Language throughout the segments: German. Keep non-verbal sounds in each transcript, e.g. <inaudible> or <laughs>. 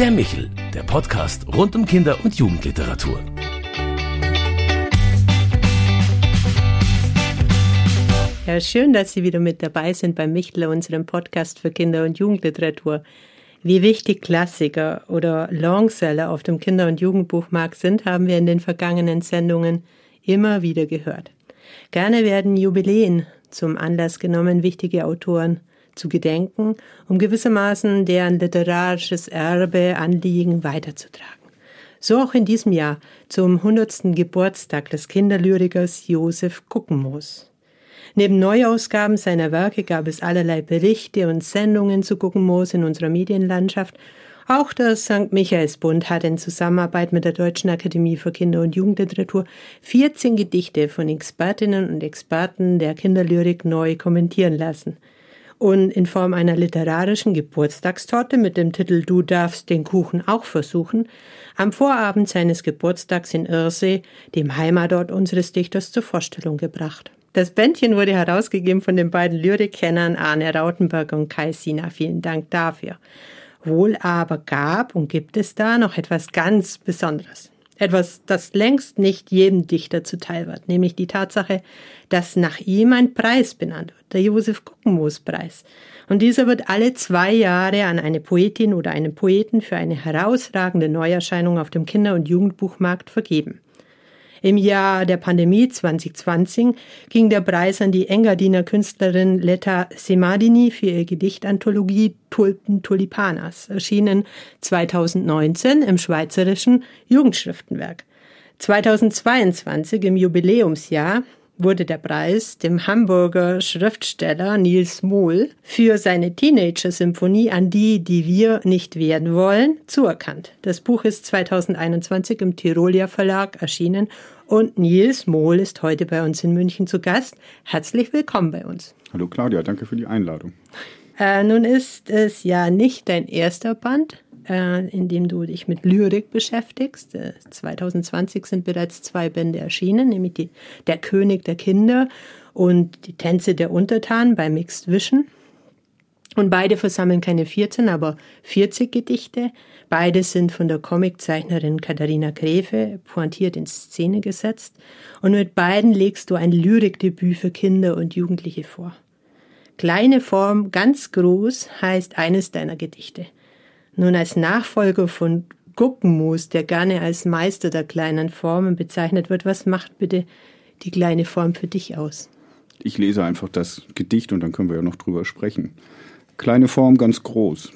Der Michel, der Podcast rund um Kinder- und Jugendliteratur. Ja, schön, dass Sie wieder mit dabei sind bei Michel, unserem Podcast für Kinder- und Jugendliteratur. Wie wichtig Klassiker oder Longseller auf dem Kinder- und Jugendbuchmarkt sind, haben wir in den vergangenen Sendungen immer wieder gehört. Gerne werden Jubiläen zum Anlass genommen, wichtige Autoren zu gedenken, um gewissermaßen deren literarisches Erbe, Anliegen weiterzutragen. So auch in diesem Jahr zum 100. Geburtstag des Kinderlyrikers Josef Guckenmoos. Neben Neuausgaben seiner Werke gab es allerlei Berichte und Sendungen zu Guckenmoos in unserer Medienlandschaft. Auch das St. Michaelsbund hat in Zusammenarbeit mit der Deutschen Akademie für Kinder- und Jugendliteratur 14 Gedichte von Expertinnen und Experten der Kinderlyrik neu kommentieren lassen und in Form einer literarischen Geburtstagstorte mit dem Titel Du darfst den Kuchen auch versuchen, am Vorabend seines Geburtstags in Irsee, dem Heimatort unseres Dichters, zur Vorstellung gebracht. Das Bändchen wurde herausgegeben von den beiden Lyrikkennern Arne Rautenberg und Kai Sina. Vielen Dank dafür. Wohl aber gab und gibt es da noch etwas ganz Besonderes. Etwas, das längst nicht jedem Dichter zuteil wird, nämlich die Tatsache, dass nach ihm ein Preis benannt wird, der Josef Guckenmoos-Preis. Und dieser wird alle zwei Jahre an eine Poetin oder einen Poeten für eine herausragende Neuerscheinung auf dem Kinder- und Jugendbuchmarkt vergeben. Im Jahr der Pandemie 2020 ging der Preis an die Engadiner Künstlerin Letta Semadini für ihre Gedichtanthologie Tulpen Tulipanas, erschienen 2019 im Schweizerischen Jugendschriftenwerk. 2022 im Jubiläumsjahr wurde der Preis dem Hamburger Schriftsteller Niels Mohl für seine Teenager-Symphonie an die, die wir nicht werden wollen, zuerkannt. Das Buch ist 2021 im Tirolia Verlag erschienen und Niels Mohl ist heute bei uns in München zu Gast. Herzlich willkommen bei uns. Hallo Claudia, danke für die Einladung. Äh, nun ist es ja nicht dein erster Band, äh, in dem du dich mit Lyrik beschäftigst. Äh, 2020 sind bereits zwei Bände erschienen, nämlich die, Der König der Kinder und Die Tänze der Untertanen bei Mixed Vision. Und beide versammeln keine 14, aber 40 Gedichte. Beide sind von der Comiczeichnerin Katharina Gräfe pointiert in Szene gesetzt. Und mit beiden legst du ein Lyrikdebüt für Kinder und Jugendliche vor. Kleine Form, ganz groß heißt eines deiner Gedichte. Nun als Nachfolger von Guckenmoos, der gerne als Meister der kleinen Formen bezeichnet wird, was macht bitte die kleine Form für dich aus? Ich lese einfach das Gedicht und dann können wir ja noch drüber sprechen. Kleine Form ganz groß.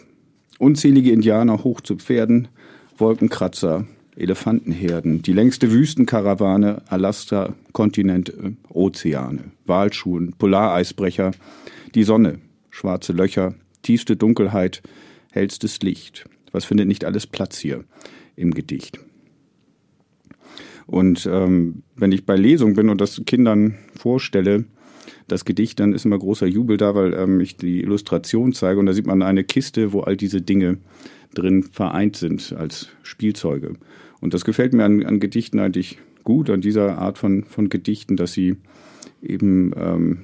Unzählige Indianer hoch zu Pferden, Wolkenkratzer, Elefantenherden, die längste Wüstenkarawane, Alaska, Kontinente, Ozeane, Walschuhen, Polareisbrecher, die Sonne, schwarze Löcher, tiefste Dunkelheit, hellstes Licht. Was findet nicht alles Platz hier im Gedicht? Und ähm, wenn ich bei Lesung bin und das Kindern vorstelle, das Gedicht, dann ist immer großer Jubel da, weil ähm, ich die Illustration zeige und da sieht man eine Kiste, wo all diese Dinge drin vereint sind als Spielzeuge. Und das gefällt mir an, an Gedichten eigentlich gut, an dieser Art von, von Gedichten, dass sie eben ähm,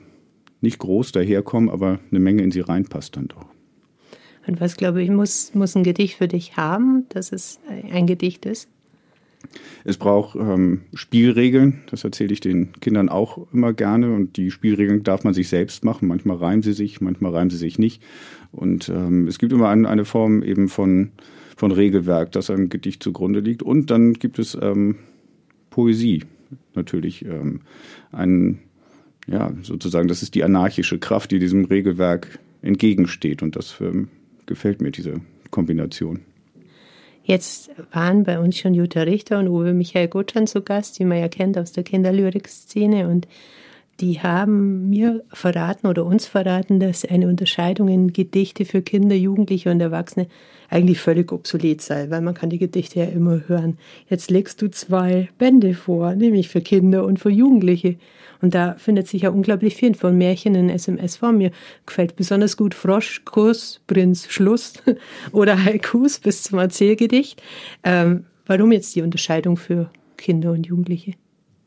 nicht groß daherkommen, aber eine Menge in sie reinpasst dann doch. Und was, glaube ich, muss, muss ein Gedicht für dich haben, dass es ein Gedicht ist? Es braucht ähm, Spielregeln, das erzähle ich den Kindern auch immer gerne. Und die Spielregeln darf man sich selbst machen. Manchmal reimen sie sich, manchmal reimen sie sich nicht. Und ähm, es gibt immer ein, eine Form eben von, von Regelwerk, das einem Gedicht zugrunde liegt. Und dann gibt es ähm, Poesie natürlich. Ähm, ein, ja, sozusagen, das ist die anarchische Kraft, die diesem Regelwerk entgegensteht. Und das ähm, gefällt mir, diese Kombination. Jetzt waren bei uns schon Jutta Richter und Uwe Michael Gutschan zu Gast, die man ja kennt aus der Kinderlyrik-Szene. Und die haben mir verraten oder uns verraten, dass eine Unterscheidung in Gedichte für Kinder, Jugendliche und Erwachsene eigentlich völlig obsolet sei, weil man kann die Gedichte ja immer hören. Jetzt legst du zwei Bände vor, nämlich für Kinder und für Jugendliche. Und da findet sich ja unglaublich viel von Märchen in SMS-Form. Mir gefällt besonders gut Frosch, Kuss, Prinz, Schluss <laughs> oder Haikus bis zum Erzählgedicht. Ähm, warum jetzt die Unterscheidung für Kinder und Jugendliche?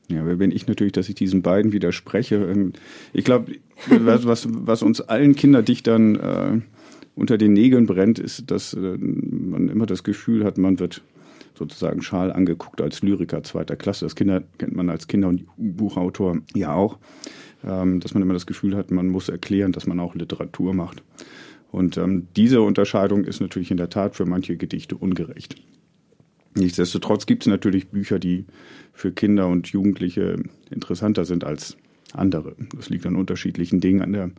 Ja, wer bin ich natürlich, dass ich diesen beiden widerspreche. Ich glaube, was, was, was uns allen Kinderdichtern äh, unter den Nägeln brennt, ist, dass äh, man immer das Gefühl hat, man wird sozusagen schal angeguckt als Lyriker zweiter Klasse. Das Kinder, kennt man als Kinder- und Buchautor ja auch, ähm, dass man immer das Gefühl hat, man muss erklären, dass man auch Literatur macht. Und ähm, diese Unterscheidung ist natürlich in der Tat für manche Gedichte ungerecht. Nichtsdestotrotz gibt es natürlich Bücher, die für Kinder und Jugendliche interessanter sind als andere. Das liegt an unterschiedlichen Dingen, an der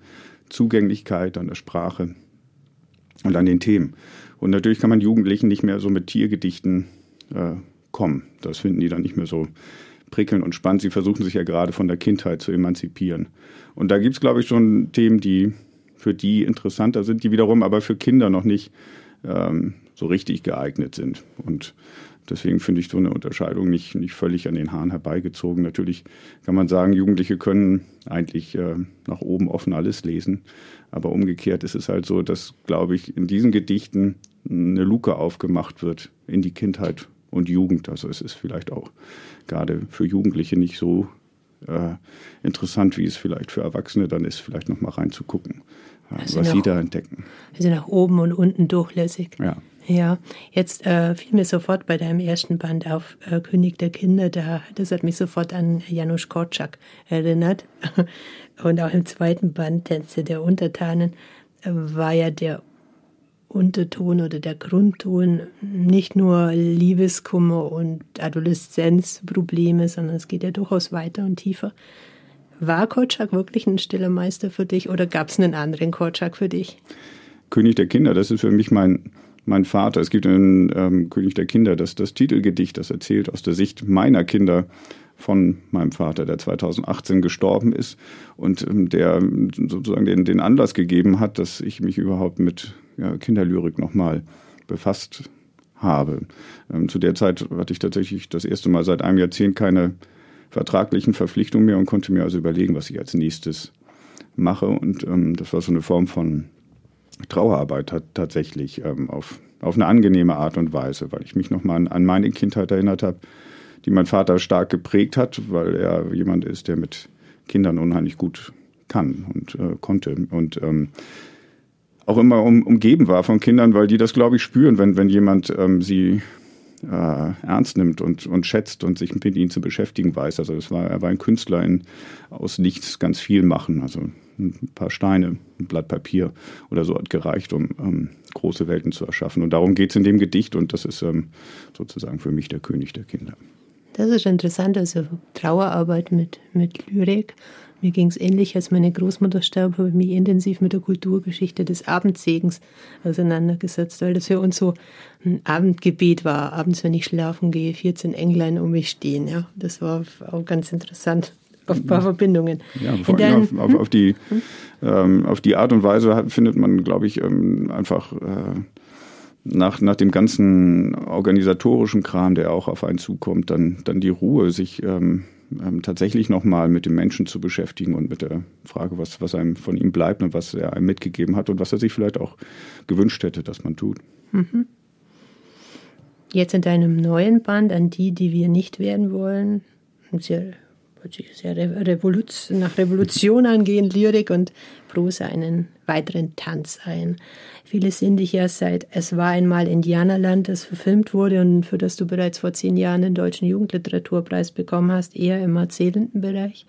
Zugänglichkeit, an der Sprache und an den Themen. Und natürlich kann man Jugendlichen nicht mehr so mit Tiergedichten äh, kommen. Das finden die dann nicht mehr so prickelnd und spannend. Sie versuchen sich ja gerade von der Kindheit zu emanzipieren. Und da gibt es, glaube ich, schon Themen, die für die interessanter sind, die wiederum aber für Kinder noch nicht ähm, so richtig geeignet sind. Und deswegen finde ich so eine Unterscheidung nicht, nicht völlig an den Haaren herbeigezogen. Natürlich kann man sagen, Jugendliche können eigentlich äh, nach oben offen alles lesen. Aber umgekehrt ist es halt so, dass, glaube ich, in diesen Gedichten eine Luke aufgemacht wird in die Kindheit und Jugend. Also es ist vielleicht auch gerade für Jugendliche nicht so äh, interessant, wie es vielleicht für Erwachsene dann ist, vielleicht noch mal reinzugucken, also was nach, sie da entdecken. Also nach oben und unten durchlässig. Ja. Ja, jetzt äh, fiel mir sofort bei deinem ersten Band auf äh, König der Kinder, da, das hat mich sofort an Janusz Korczak erinnert. <laughs> Und auch im zweiten Band, Tänze der Untertanen, äh, war ja der Unterton oder der Grundton nicht nur Liebeskummer und Adoleszenzprobleme, sondern es geht ja durchaus weiter und tiefer. War Korczak wirklich ein stiller Meister für dich oder gab es einen anderen Korczak für dich? König der Kinder, das ist für mich mein, mein Vater. Es gibt in ähm, König der Kinder das, das Titelgedicht, das erzählt aus der Sicht meiner Kinder von meinem Vater, der 2018 gestorben ist und ähm, der sozusagen den, den Anlass gegeben hat, dass ich mich überhaupt mit ja, Kinderlyrik nochmal befasst habe. Ähm, zu der Zeit hatte ich tatsächlich das erste Mal seit einem Jahrzehnt keine vertraglichen Verpflichtungen mehr und konnte mir also überlegen, was ich als nächstes mache. Und ähm, das war so eine Form von Trauerarbeit tatsächlich ähm, auf, auf eine angenehme Art und Weise, weil ich mich nochmal an, an meine Kindheit erinnert habe, die mein Vater stark geprägt hat, weil er jemand ist, der mit Kindern unheimlich gut kann und äh, konnte. Und ähm, auch immer um, umgeben war von Kindern, weil die das, glaube ich, spüren, wenn, wenn jemand ähm, sie äh, ernst nimmt und, und schätzt und sich mit ihnen zu beschäftigen weiß. Also es war, er war ein Künstler in, aus nichts ganz viel machen. Also ein paar Steine, ein Blatt Papier oder so hat gereicht, um ähm, große Welten zu erschaffen. Und darum geht es in dem Gedicht und das ist ähm, sozusagen für mich der König der Kinder. Das ist interessant, also Trauerarbeit mit, mit Lyrik. Mir ging es ähnlich, als meine Großmutter starb, habe ich mich intensiv mit der Kulturgeschichte des Abendsegens auseinandergesetzt, weil das für uns so ein Abendgebet war. Abends, wenn ich schlafen gehe, 14 Englein um mich stehen. Ja, das war auch ganz interessant auf ein paar Verbindungen. Ja, vor allem auf, auf, auf, die, hm? ähm, auf die Art und Weise findet man, glaube ich, ähm, einfach äh, nach, nach dem ganzen organisatorischen Kram, der auch auf einen zukommt, dann, dann die Ruhe, sich ähm, ähm, tatsächlich nochmal mit dem Menschen zu beschäftigen und mit der Frage, was, was einem von ihm bleibt und was er einem mitgegeben hat und was er sich vielleicht auch gewünscht hätte, dass man tut. Mhm. Jetzt in deinem neuen Band, an die, die wir nicht werden wollen, hört sich sehr Revoluz nach Revolution angehen, Lyrik und Prosa einen weiteren Tanz ein. Viele sind dich ja seit Es war einmal Indianerland, das verfilmt wurde und für das du bereits vor zehn Jahren den Deutschen Jugendliteraturpreis bekommen hast, eher im erzählenden Bereich.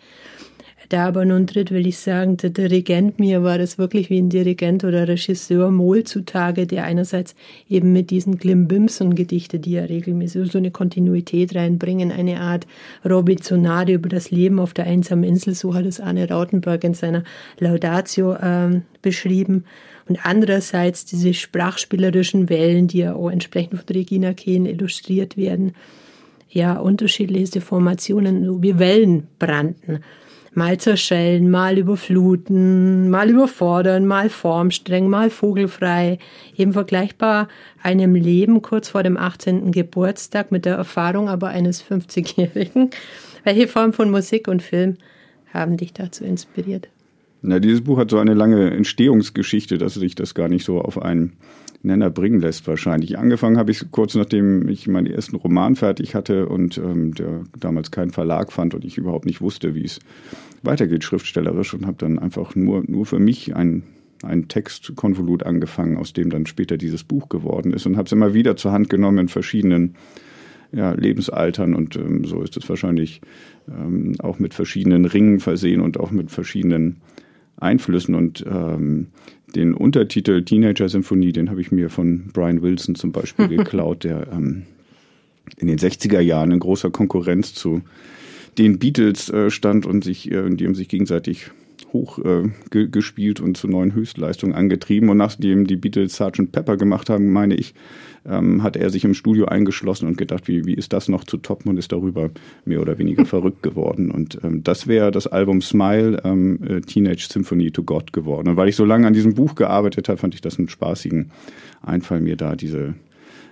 Da aber nun tritt, will ich sagen, der Dirigent, mir war das wirklich wie ein Dirigent oder Regisseur Mohl zutage, der einerseits eben mit diesen Klimbims-Gedichte, die ja regelmäßig so eine Kontinuität reinbringen, eine Art Robinsonade über das Leben auf der einsamen Insel, so hat es Arne Rautenberg in seiner Laudatio ähm, beschrieben. Und andererseits diese sprachspielerischen Wellen, die ja auch entsprechend von Regina Kehn illustriert werden. Ja, unterschiedlichste Formationen, so wie Wellen brannten mal zerschellen, mal überfluten, mal überfordern, mal formstreng, mal vogelfrei, eben vergleichbar einem Leben kurz vor dem 18. Geburtstag mit der Erfahrung aber eines 50-Jährigen. Welche Form von Musik und Film haben dich dazu inspiriert? Na, dieses Buch hat so eine lange Entstehungsgeschichte, dass sich das gar nicht so auf einen Nenner bringen lässt wahrscheinlich. Angefangen habe ich kurz nachdem ich meinen ersten Roman fertig hatte und ähm, der damals keinen Verlag fand und ich überhaupt nicht wusste, wie es weitergeht schriftstellerisch und habe dann einfach nur, nur für mich ein, ein Textkonvolut angefangen, aus dem dann später dieses Buch geworden ist und habe es immer wieder zur Hand genommen in verschiedenen ja, Lebensaltern und ähm, so ist es wahrscheinlich ähm, auch mit verschiedenen Ringen versehen und auch mit verschiedenen Einflüssen und ähm, den Untertitel Teenager Symphonie, den habe ich mir von Brian Wilson zum Beispiel <laughs> geklaut, der ähm, in den 60er Jahren in großer Konkurrenz zu den Beatles äh, stand und sich, äh, die haben sich gegenseitig hochgespielt äh, und zu neuen Höchstleistungen angetrieben. Und nachdem die Beatles Sgt. Pepper gemacht haben, meine ich, ähm, hat er sich im Studio eingeschlossen und gedacht, wie, wie ist das noch zu toppen und ist darüber mehr oder weniger <laughs> verrückt geworden. Und ähm, das wäre das Album Smile, ähm, äh, Teenage Symphony to God geworden. Und weil ich so lange an diesem Buch gearbeitet habe, fand ich das einen spaßigen Einfall, mir da diese,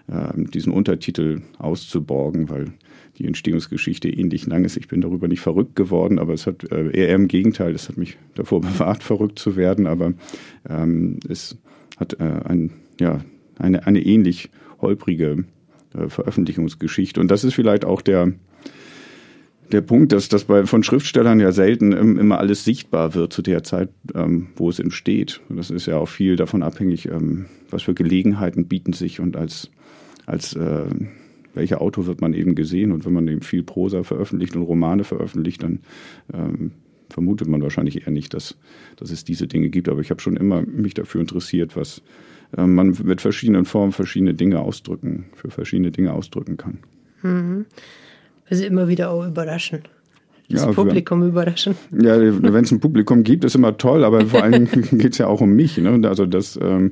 diesen Untertitel auszuborgen, weil die Entstehungsgeschichte ähnlich lang ist. Ich bin darüber nicht verrückt geworden, aber es hat äh, eher im Gegenteil, es hat mich davor <laughs> bewahrt, verrückt zu werden, aber ähm, es hat äh, ein, ja, eine, eine ähnlich holprige äh, Veröffentlichungsgeschichte. Und das ist vielleicht auch der, der Punkt, dass das von Schriftstellern ja selten immer alles sichtbar wird zu der Zeit, ähm, wo es entsteht. Und das ist ja auch viel davon abhängig, ähm, was für Gelegenheiten bieten sich und als, als äh, welcher Autor wird man eben gesehen. Und wenn man eben viel Prosa veröffentlicht und Romane veröffentlicht, dann ähm, vermutet man wahrscheinlich eher nicht, dass, dass es diese Dinge gibt. Aber ich habe schon immer mich dafür interessiert, was äh, man mit verschiedenen Formen verschiedene Dinge ausdrücken, für verschiedene Dinge ausdrücken kann. Mhm. Also immer wieder auch überraschen. Das ja, Publikum für, überraschen. Ja, wenn es ein Publikum gibt, ist immer toll, aber vor allem <laughs> geht es ja auch um mich. Ne? Also das, ähm,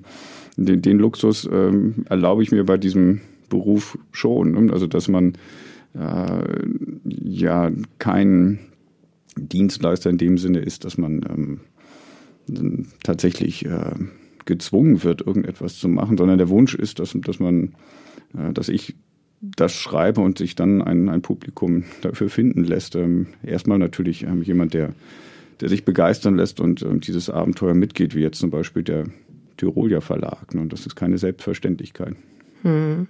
den, den Luxus ähm, erlaube ich mir bei diesem Beruf schon. Ne? Also dass man äh, ja kein Dienstleister in dem Sinne ist, dass man ähm, tatsächlich äh, gezwungen wird, irgendetwas zu machen, sondern der Wunsch ist, dass, dass man, äh, dass ich das schreibe und sich dann ein, ein Publikum dafür finden lässt. Ähm, erstmal natürlich ähm, jemand, der, der sich begeistern lässt und ähm, dieses Abenteuer mitgeht, wie jetzt zum Beispiel der Tyrolia Verlag. Und das ist keine Selbstverständlichkeit. Hm.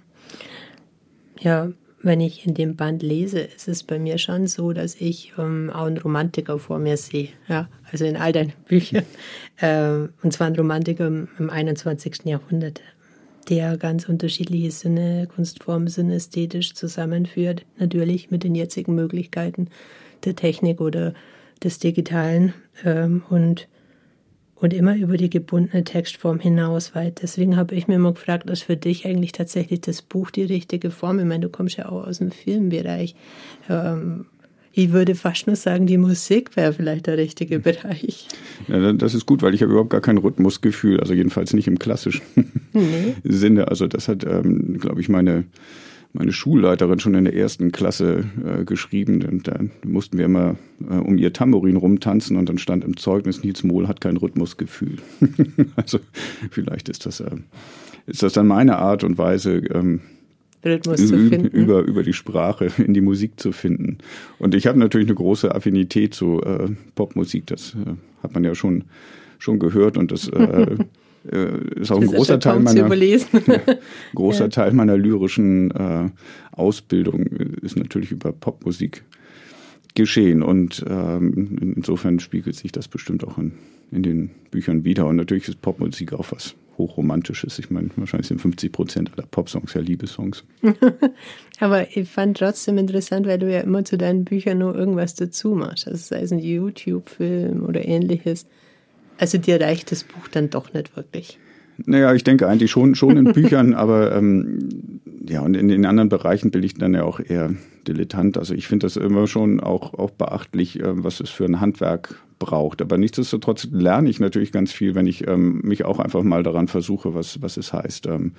Ja, wenn ich in dem Band lese, ist es bei mir schon so, dass ich ähm, auch einen Romantiker vor mir sehe. Ja, also in all deinen <laughs> Büchern. äh, und zwar ein Romantiker im, im 21. Jahrhundert, der ganz unterschiedliche Sinne, Kunstformen, synästhetisch zusammenführt. Natürlich mit den jetzigen Möglichkeiten der Technik oder des Digitalen. Ähm, und und immer über die gebundene Textform hinaus weit. Deswegen habe ich mir immer gefragt, ist für dich eigentlich tatsächlich das Buch die richtige Form? Ich meine, du kommst ja auch aus dem Filmbereich. Ähm, ich würde fast nur sagen, die Musik wäre vielleicht der richtige Bereich. Ja, das ist gut, weil ich habe überhaupt gar kein Rhythmusgefühl, also jedenfalls nicht im klassischen nee. <laughs> Sinne. Also das hat, ähm, glaube ich, meine meine Schulleiterin schon in der ersten Klasse äh, geschrieben. Und da mussten wir immer äh, um ihr Tambourin rumtanzen und dann stand im Zeugnis, Nils Mohl hat kein Rhythmusgefühl. <laughs> also vielleicht ist das, äh, ist das dann meine Art und Weise, ähm, Rhythmus zu finden. Über, über die Sprache <laughs> in die Musik zu finden. Und ich habe natürlich eine große Affinität zu äh, Popmusik, das äh, hat man ja schon, schon gehört und das äh, äh, <laughs> ist auch ein großer Teil meiner ja, großer <laughs> <laughs> ja. Teil meiner lyrischen äh, Ausbildung ist natürlich über Popmusik geschehen und ähm, insofern spiegelt sich das bestimmt auch in, in den Büchern wieder und natürlich ist Popmusik auch was hochromantisches. Ich meine, wahrscheinlich sind 50 Prozent aller Popsongs ja Liebessongs. <laughs> Aber ich fand trotzdem interessant, weil du ja immer zu deinen Büchern nur irgendwas dazu machst. Also sei es ein YouTube-Film oder ähnliches. Also dir reicht das Buch dann doch nicht wirklich. Naja, ich denke eigentlich schon, schon in Büchern, <laughs> aber ähm, ja, und in den anderen Bereichen bin ich dann ja auch eher dilettant. Also ich finde das immer schon auch, auch beachtlich, äh, was es für ein Handwerk braucht. Aber nichtsdestotrotz lerne ich natürlich ganz viel, wenn ich ähm, mich auch einfach mal daran versuche, was, was es heißt. Ähm,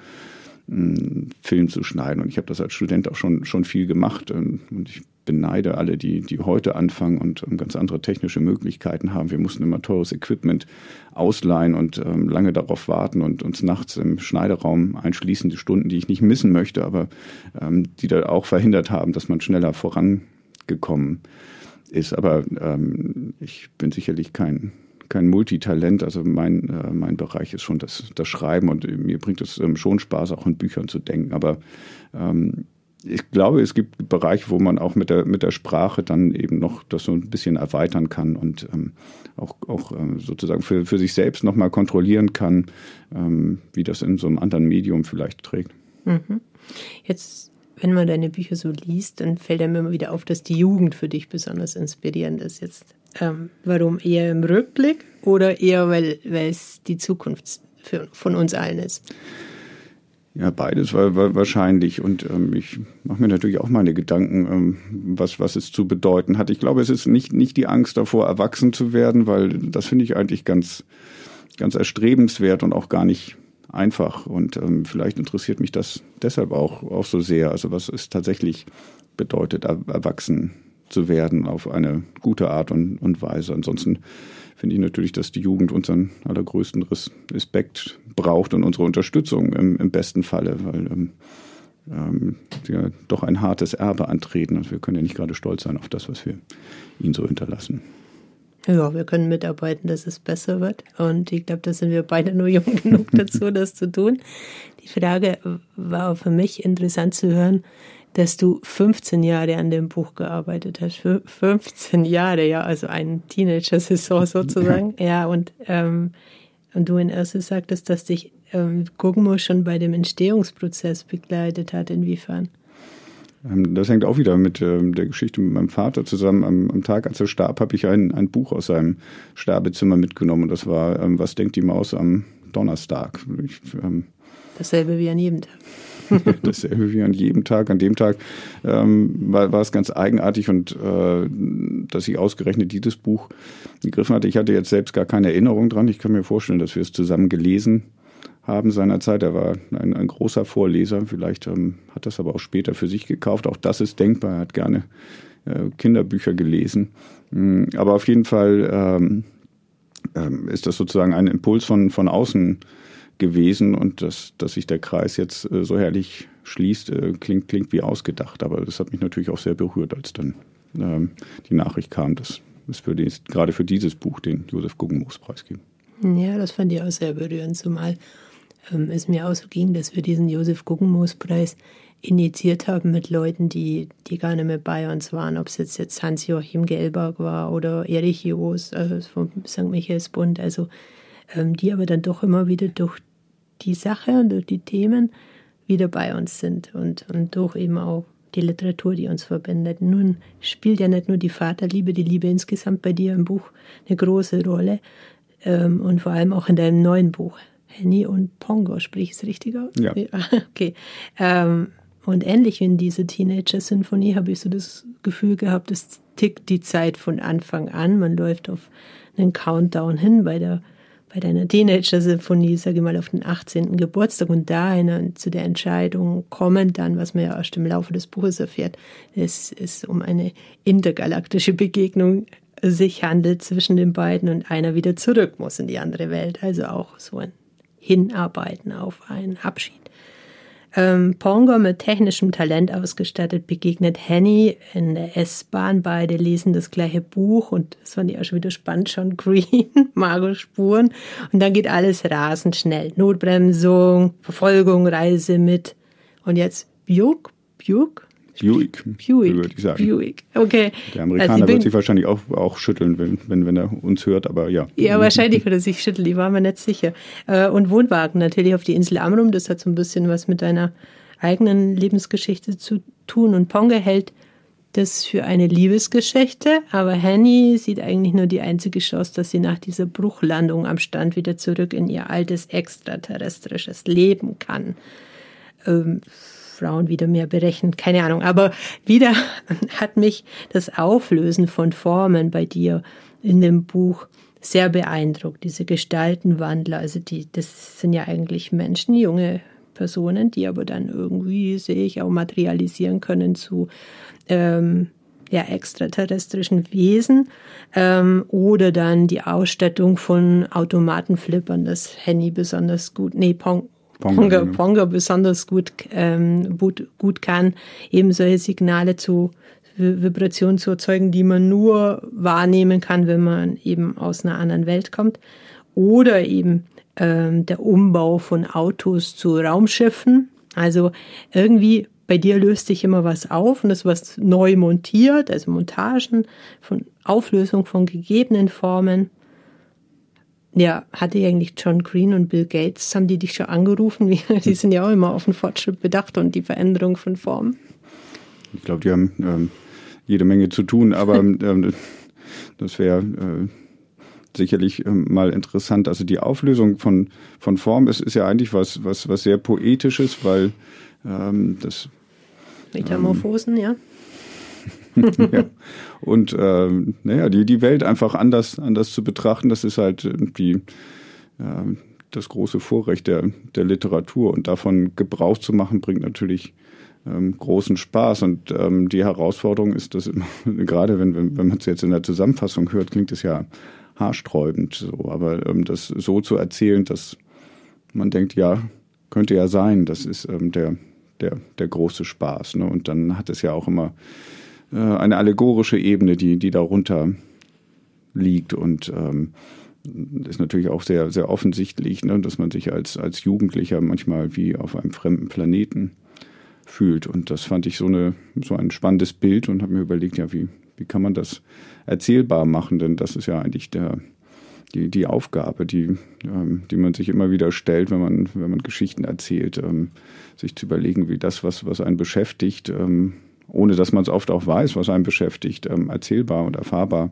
Film zu schneiden. Und ich habe das als Student auch schon, schon viel gemacht. Und ich beneide alle, die, die heute anfangen und ganz andere technische Möglichkeiten haben. Wir mussten immer teures Equipment ausleihen und ähm, lange darauf warten und uns nachts im Schneideraum einschließen, die Stunden, die ich nicht missen möchte, aber ähm, die da auch verhindert haben, dass man schneller vorangekommen ist. Aber ähm, ich bin sicherlich kein kein Multitalent. Also mein, äh, mein Bereich ist schon das, das Schreiben und mir bringt es ähm, schon Spaß, auch in Büchern zu denken. Aber ähm, ich glaube, es gibt Bereiche, wo man auch mit der, mit der Sprache dann eben noch das so ein bisschen erweitern kann und ähm, auch, auch ähm, sozusagen für, für sich selbst nochmal kontrollieren kann, ähm, wie das in so einem anderen Medium vielleicht trägt. Mhm. Jetzt, wenn man deine Bücher so liest, dann fällt einem immer wieder auf, dass die Jugend für dich besonders inspirierend ist. Jetzt, ähm, warum eher im Rückblick oder eher, weil, es die Zukunft für, von uns allen ist? Ja, beides war, war wahrscheinlich. Und ähm, ich mache mir natürlich auch meine Gedanken, ähm, was, was es zu bedeuten hat. Ich glaube, es ist nicht, nicht die Angst davor, erwachsen zu werden, weil das finde ich eigentlich ganz, ganz erstrebenswert und auch gar nicht einfach. Und ähm, vielleicht interessiert mich das deshalb auch, auch so sehr. Also was es tatsächlich bedeutet, erwachsen zu werden auf eine gute Art und, und Weise. Ansonsten finde ich natürlich, dass die Jugend unseren allergrößten Respekt braucht und unsere Unterstützung im, im besten Falle, weil ähm, ähm, ja doch ein hartes Erbe antreten und wir können ja nicht gerade stolz sein auf das, was wir ihnen so hinterlassen. Ja, wir können mitarbeiten, dass es besser wird. Und ich glaube, da sind wir beide nur jung <laughs> genug dazu, das zu tun. Die Frage war für mich interessant zu hören, dass du 15 Jahre an dem Buch gearbeitet hast. 15 Jahre, ja, also ein Teenager-Saison <laughs> sozusagen. Ja, und, ähm, und du in Erste sagtest, dass dich ähm, Guggenmo schon bei dem Entstehungsprozess begleitet hat. Inwiefern? Ähm, das hängt auch wieder mit ähm, der Geschichte mit meinem Vater zusammen. Am, am Tag, als er starb, habe ich ein, ein Buch aus seinem Sterbezimmer mitgenommen. Und das war ähm, Was denkt die Maus am Donnerstag? Ich, ähm, Dasselbe wie an jedem Tag. <laughs> dasselbe wie an jedem Tag. An dem Tag ähm, war, war es ganz eigenartig und äh, dass ich ausgerechnet dieses Buch gegriffen hatte. Ich hatte jetzt selbst gar keine Erinnerung dran. Ich kann mir vorstellen, dass wir es zusammen gelesen haben seinerzeit. Er war ein, ein großer Vorleser. Vielleicht ähm, hat das aber auch später für sich gekauft. Auch das ist denkbar. Er hat gerne äh, Kinderbücher gelesen. Mhm, aber auf jeden Fall ähm, ähm, ist das sozusagen ein Impuls von, von außen gewesen und dass, dass sich der Kreis jetzt äh, so herrlich schließt, äh, klingt, klingt wie ausgedacht. Aber das hat mich natürlich auch sehr berührt, als dann ähm, die Nachricht kam, dass es für dies, gerade für dieses Buch den Josef Guggenmoos-Preis gibt. Ja, das fand ich auch sehr berührend, zumal ähm, es mir auch so ging, dass wir diesen Josef Guggenmoos-Preis initiiert haben mit Leuten, die, die gar nicht mehr bei uns waren, ob es jetzt, jetzt Hans-Joachim Gelberg war oder Erich Joos also vom St. Michaelsbund, also ähm, die aber dann doch immer wieder durch die Sache und durch die Themen wieder bei uns sind und, und durch eben auch die Literatur, die uns verbindet. Nun spielt ja nicht nur die Vaterliebe, die Liebe insgesamt bei dir im Buch eine große Rolle ähm, und vor allem auch in deinem neuen Buch, Henny und Pongo, sprich ich es richtig aus? Ja. <laughs> Okay. Ähm, und ähnlich wie in dieser Teenager-Sinfonie habe ich so das Gefühl gehabt, es tickt die Zeit von Anfang an. Man läuft auf einen Countdown hin bei der bei deiner Teenager-Symphonie, sage ich mal, auf den 18. Geburtstag und dahin zu der Entscheidung kommen, dann, was man ja erst im Laufe des Buches erfährt, es ist um eine intergalaktische Begegnung sich handelt zwischen den beiden und einer wieder zurück muss in die andere Welt. Also auch so ein Hinarbeiten auf einen Abschied ähm, Pongo mit technischem Talent ausgestattet begegnet Henny in der S-Bahn. Beide lesen das gleiche Buch und das fand ich auch schon wieder spannend. Schon <laughs> Green, Margot Spuren. Und dann geht alles rasend schnell. Notbremsung, Verfolgung, Reise mit. Und jetzt Buick, Buick, Buick, Buick, würde ich sagen. Buick, okay. Der Amerikaner also wird sich wahrscheinlich auch, auch schütteln, wenn, wenn, wenn er uns hört, aber ja. Ja, wahrscheinlich wird er sich schütteln, ich war mir nicht sicher. Äh, und Wohnwagen natürlich auf die Insel Amrum, das hat so ein bisschen was mit deiner eigenen Lebensgeschichte zu tun. Und Ponge hält das für eine Liebesgeschichte, aber Henny sieht eigentlich nur die einzige Chance, dass sie nach dieser Bruchlandung am Stand wieder zurück in ihr altes extraterrestrisches Leben kann. Ähm, Frauen wieder mehr berechnen, keine Ahnung. Aber wieder <laughs> hat mich das Auflösen von Formen bei dir in dem Buch sehr beeindruckt. Diese Gestaltenwandler, also die, das sind ja eigentlich Menschen, junge Personen, die aber dann irgendwie, sehe ich, auch materialisieren können zu ähm, ja, extraterrestrischen Wesen ähm, oder dann die Ausstattung von Automatenflippern, das Henny besonders gut, nee, Pong, Ponga, Ponga, Ponga besonders gut, ähm, gut, gut kann, eben solche Signale zu Vibrationen zu erzeugen, die man nur wahrnehmen kann, wenn man eben aus einer anderen Welt kommt. Oder eben ähm, der Umbau von Autos zu Raumschiffen. Also irgendwie bei dir löst sich immer was auf und es was neu montiert, also Montagen von Auflösung von gegebenen Formen. Ja, hatte eigentlich John Green und Bill Gates, haben die dich schon angerufen? <laughs> Die sind ja auch immer auf den Fortschritt bedacht und die Veränderung von Formen. Ich glaube, die haben ähm, jede Menge zu tun, aber <laughs> ähm, das wäre äh, sicherlich ähm, mal interessant. Also die Auflösung von, von Form ist, ist ja eigentlich was, was, was sehr Poetisches, weil ähm, das. Metamorphosen, ja. <laughs> ja. Und ähm, naja, die, die Welt einfach anders, anders zu betrachten, das ist halt irgendwie äh, das große Vorrecht der, der Literatur. Und davon Gebrauch zu machen, bringt natürlich ähm, großen Spaß. Und ähm, die Herausforderung ist, dass immer, <laughs> gerade wenn, wenn, wenn man es jetzt in der Zusammenfassung hört, klingt es ja haarsträubend. So. Aber ähm, das so zu erzählen, dass man denkt, ja, könnte ja sein, das ist ähm, der, der, der große Spaß. Ne? Und dann hat es ja auch immer äh, eine allegorische Ebene, die, die darunter liegt und ähm, ist natürlich auch sehr, sehr offensichtlich, ne, dass man sich als, als Jugendlicher manchmal wie auf einem fremden Planeten fühlt. Und das fand ich so, eine, so ein spannendes Bild und habe mir überlegt, ja, wie, wie kann man das erzählbar machen? Denn das ist ja eigentlich der, die, die Aufgabe, die, ähm, die man sich immer wieder stellt, wenn man, wenn man Geschichten erzählt, ähm, sich zu überlegen, wie das, was, was einen beschäftigt, ähm, ohne dass man es oft auch weiß, was einen beschäftigt, ähm, erzählbar und erfahrbar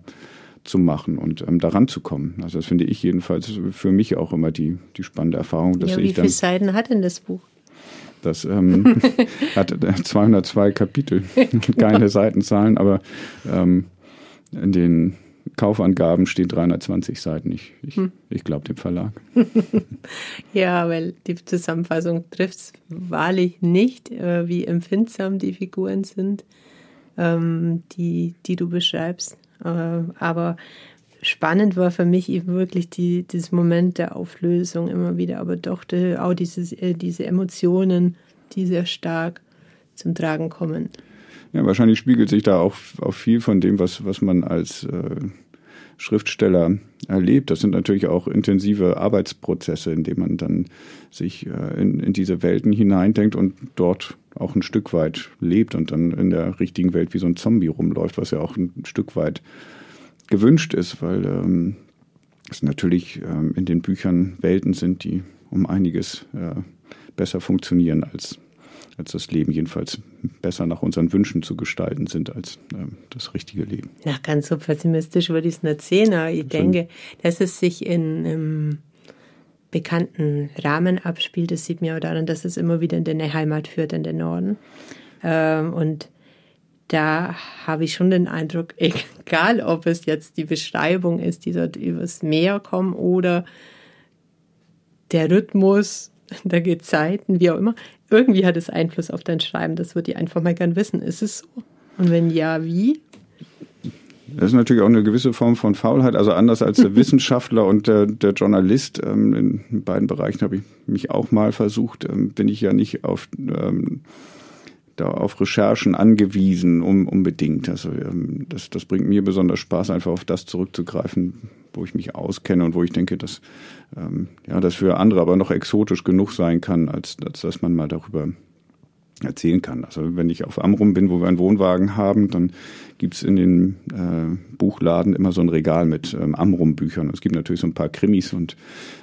zu machen und ähm, daran zu kommen. Also das finde ich jedenfalls für mich auch immer die, die spannende Erfahrung. Dass ja, wie viele Seiten hat denn das Buch? Das ähm, <laughs> hat 202 Kapitel, <laughs> keine Seitenzahlen, aber ähm, in den Kaufangaben stehen 320 Seiten. Ich, ich, hm. ich glaube dem Verlag. <laughs> ja, weil die Zusammenfassung trifft es wahrlich nicht, äh, wie empfindsam die Figuren sind, ähm, die, die du beschreibst. Äh, aber spannend war für mich eben wirklich die, dieses Moment der Auflösung immer wieder, aber doch die, auch dieses, äh, diese Emotionen, die sehr stark zum Tragen kommen. Ja, wahrscheinlich spiegelt sich da auch, auch viel von dem, was, was man als äh, Schriftsteller erlebt. Das sind natürlich auch intensive Arbeitsprozesse, in denen man dann sich äh, in, in diese Welten hineindenkt und dort auch ein Stück weit lebt und dann in der richtigen Welt wie so ein Zombie rumläuft, was ja auch ein Stück weit gewünscht ist, weil ähm, es natürlich ähm, in den Büchern Welten sind, die um einiges äh, besser funktionieren als, als das Leben, jedenfalls besser nach unseren Wünschen zu gestalten sind als ähm, das richtige Leben. Na, ganz so pessimistisch würde ich es nicht sehen, aber ich denke, dass es sich in einem bekannten Rahmen abspielt. Das sieht man auch daran, dass es immer wieder in deine Heimat führt, in den Norden. Ähm, und da habe ich schon den Eindruck, <laughs> egal ob es jetzt die Beschreibung ist, die dort übers Meer kommen oder der Rhythmus <laughs> der Gezeiten, wie auch immer, irgendwie hat es Einfluss auf dein Schreiben. Das würde ich einfach mal gern wissen. Ist es so? Und wenn ja, wie? Das ist natürlich auch eine gewisse Form von Faulheit. Also anders als der <laughs> Wissenschaftler und der, der Journalist, ähm, in beiden Bereichen habe ich mich auch mal versucht, ähm, bin ich ja nicht auf ähm, da auf Recherchen angewiesen, um, unbedingt. Also ähm, das, das bringt mir besonders Spaß, einfach auf das zurückzugreifen, wo ich mich auskenne und wo ich denke, dass ähm, ja, das für andere aber noch exotisch genug sein kann, als, als dass man mal darüber erzählen kann. Also wenn ich auf Amrum bin, wo wir einen Wohnwagen haben, dann gibt's in den äh, Buchladen immer so ein Regal mit ähm, Amrum-Büchern. Es gibt natürlich so ein paar Krimis und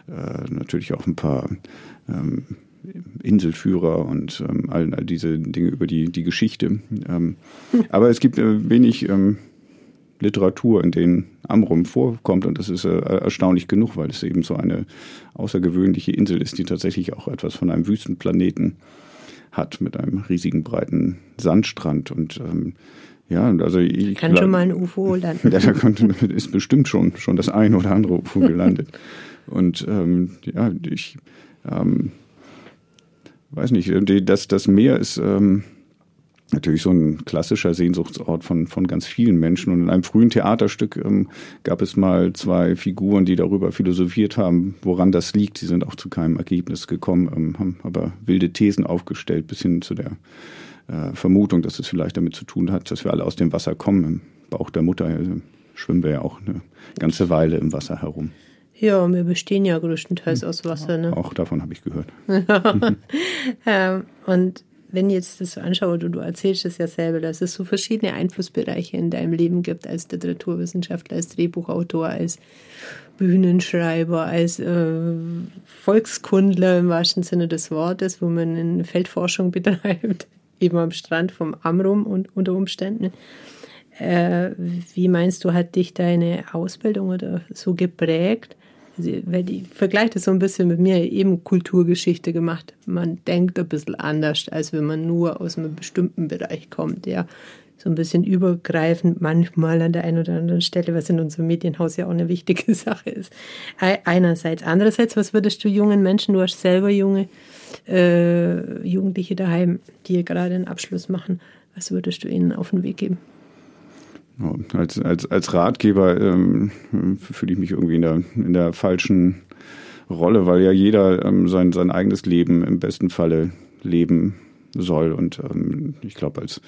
äh, natürlich auch ein paar ähm, Inselführer und ähm, all, all diese Dinge über die, die Geschichte. Ähm, aber es gibt äh, wenig ähm, Literatur, in denen Amrum vorkommt und das ist äh, erstaunlich genug, weil es eben so eine außergewöhnliche Insel ist, die tatsächlich auch etwas von einem Wüstenplaneten hat mit einem riesigen breiten Sandstrand und ähm, ja, also ich kann schon mal ein UFO <laughs> landen. Ja, da konnte, ist bestimmt schon schon das eine oder andere UFO gelandet. <laughs> und ähm, ja, ich ähm, weiß nicht, das, das Meer ist ähm, natürlich so ein klassischer Sehnsuchtsort von, von ganz vielen Menschen. Und in einem frühen Theaterstück ähm, gab es mal zwei Figuren, die darüber philosophiert haben, woran das liegt. Sie sind auch zu keinem Ergebnis gekommen, ähm, haben aber wilde Thesen aufgestellt, bis hin zu der äh, Vermutung, dass es vielleicht damit zu tun hat, dass wir alle aus dem Wasser kommen. Im Bauch der Mutter also schwimmen wir ja auch eine ganze Weile im Wasser herum. Ja, wir bestehen ja größtenteils aus Wasser. Ne? Auch davon habe ich gehört. <laughs> ähm, und wenn ich jetzt das so anschaue, du, du erzählst es ja selber, dass es so verschiedene Einflussbereiche in deinem Leben gibt, als Literaturwissenschaftler, als Drehbuchautor, als Bühnenschreiber, als äh, Volkskundler im wahrsten Sinne des Wortes, wo man eine Feldforschung <laughs> betreibt, eben am Strand vom Amrum und unter Umständen. Äh, wie meinst du, hat dich deine Ausbildung oder so geprägt? Also, weil ich vergleiche das so ein bisschen mit mir, eben Kulturgeschichte gemacht. Man denkt ein bisschen anders, als wenn man nur aus einem bestimmten Bereich kommt, ja. So ein bisschen übergreifend, manchmal an der einen oder anderen Stelle, was in unserem Medienhaus ja auch eine wichtige <laughs> Sache ist. Einerseits. Andererseits, was würdest du jungen Menschen, du hast selber junge äh, Jugendliche daheim, die gerade einen Abschluss machen, was würdest du ihnen auf den Weg geben? Als, als, als Ratgeber ähm, fühle ich mich irgendwie in der, in der falschen Rolle, weil ja jeder ähm, sein, sein eigenes Leben im besten Falle leben soll. Und ähm, ich glaube, als,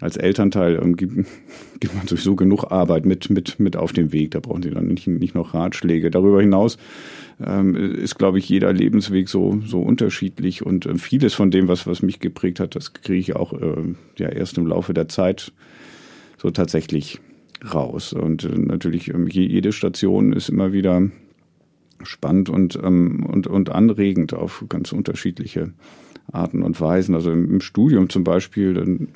als Elternteil ähm, gibt, gibt man sowieso genug Arbeit mit, mit, mit auf den Weg. Da brauchen sie dann nicht, nicht noch Ratschläge. Darüber hinaus ähm, ist, glaube ich, jeder Lebensweg so, so unterschiedlich. Und äh, vieles von dem, was, was mich geprägt hat, das kriege ich auch äh, ja erst im Laufe der Zeit so tatsächlich raus. Und äh, natürlich ähm, jede Station ist immer wieder spannend und, ähm, und, und anregend auf ganz unterschiedliche Arten und Weisen. Also im, Studium zum Beispiel, dann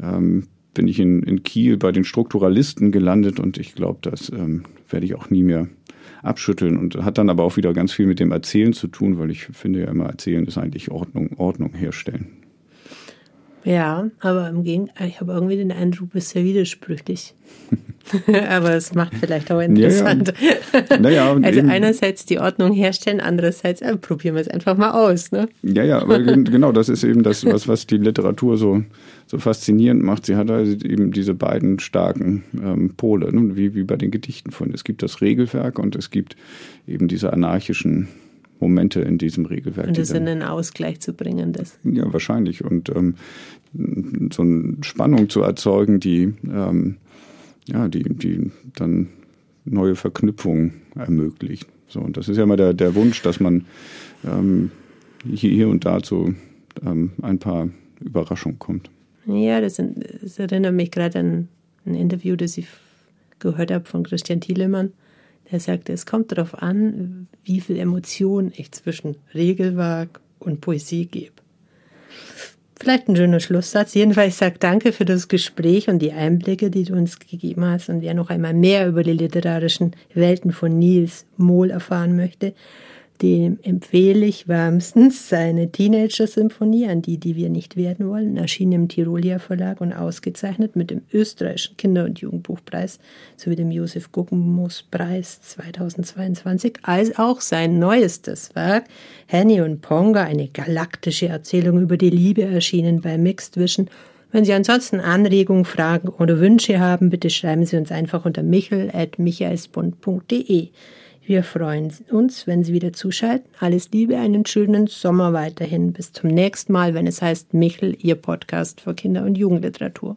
ähm, bin ich in, in Kiel bei den Strukturalisten gelandet und ich glaube, das ähm, werde ich auch nie mehr abschütteln und hat dann aber auch wieder ganz viel mit dem Erzählen zu tun, weil ich finde ja immer, Erzählen ist eigentlich Ordnung, Ordnung herstellen. Ja, aber im Gegenteil, ich habe irgendwie den Eindruck, du bist sehr widersprüchlich. <laughs> aber es macht vielleicht auch interessant. Ja, ja. Naja, also einerseits die Ordnung herstellen, andererseits äh, probieren wir es einfach mal aus. Ne? Ja, ja, aber genau, das ist eben das, was, was die Literatur so, so faszinierend macht. Sie hat also eben diese beiden starken ähm, Pole, ne? wie, wie bei den Gedichten von. Es gibt das Regelwerk und es gibt eben diese anarchischen Momente in diesem Regelwerk. Und das in einen Ausgleich zu bringen, das. Ja, wahrscheinlich. Und ähm, so eine Spannung zu erzeugen, die, ähm, ja, die, die dann neue Verknüpfungen ermöglicht. So, und das ist ja immer der, der Wunsch, dass man ähm, hier, hier und da zu ähm, ein paar Überraschungen kommt. Ja, das, das erinnert mich gerade an ein Interview, das ich gehört habe von Christian Thielemann der sagte, es kommt darauf an, wie viel Emotion ich zwischen Regelwerk und Poesie gebe. Vielleicht ein schöner Schlusssatz. Jedenfalls sage danke für das Gespräch und die Einblicke, die du uns gegeben hast. Und wer noch einmal mehr über die literarischen Welten von Niels Mohl erfahren möchte, dem empfehle ich wärmstens seine Teenager-Symphonie an die, die wir nicht werden wollen, erschien im Tirolia Verlag und ausgezeichnet mit dem österreichischen Kinder- und Jugendbuchpreis sowie dem Josef Guggenmoos Preis 2022, als auch sein neuestes Werk Henny und Ponga, eine galaktische Erzählung über die Liebe, erschienen bei Mixed Vision. Wenn Sie ansonsten Anregungen, Fragen oder Wünsche haben, bitte schreiben Sie uns einfach unter michel.michaelsbund.de. Wir freuen uns, wenn Sie wieder zuschalten. Alles Liebe, einen schönen Sommer weiterhin. Bis zum nächsten Mal, wenn es heißt Michel, Ihr Podcast für Kinder- und Jugendliteratur.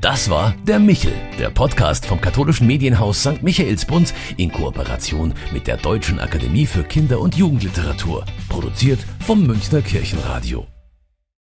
Das war der Michel, der Podcast vom katholischen Medienhaus St. Michaelsbund in Kooperation mit der Deutschen Akademie für Kinder- und Jugendliteratur. Produziert vom Münchner Kirchenradio.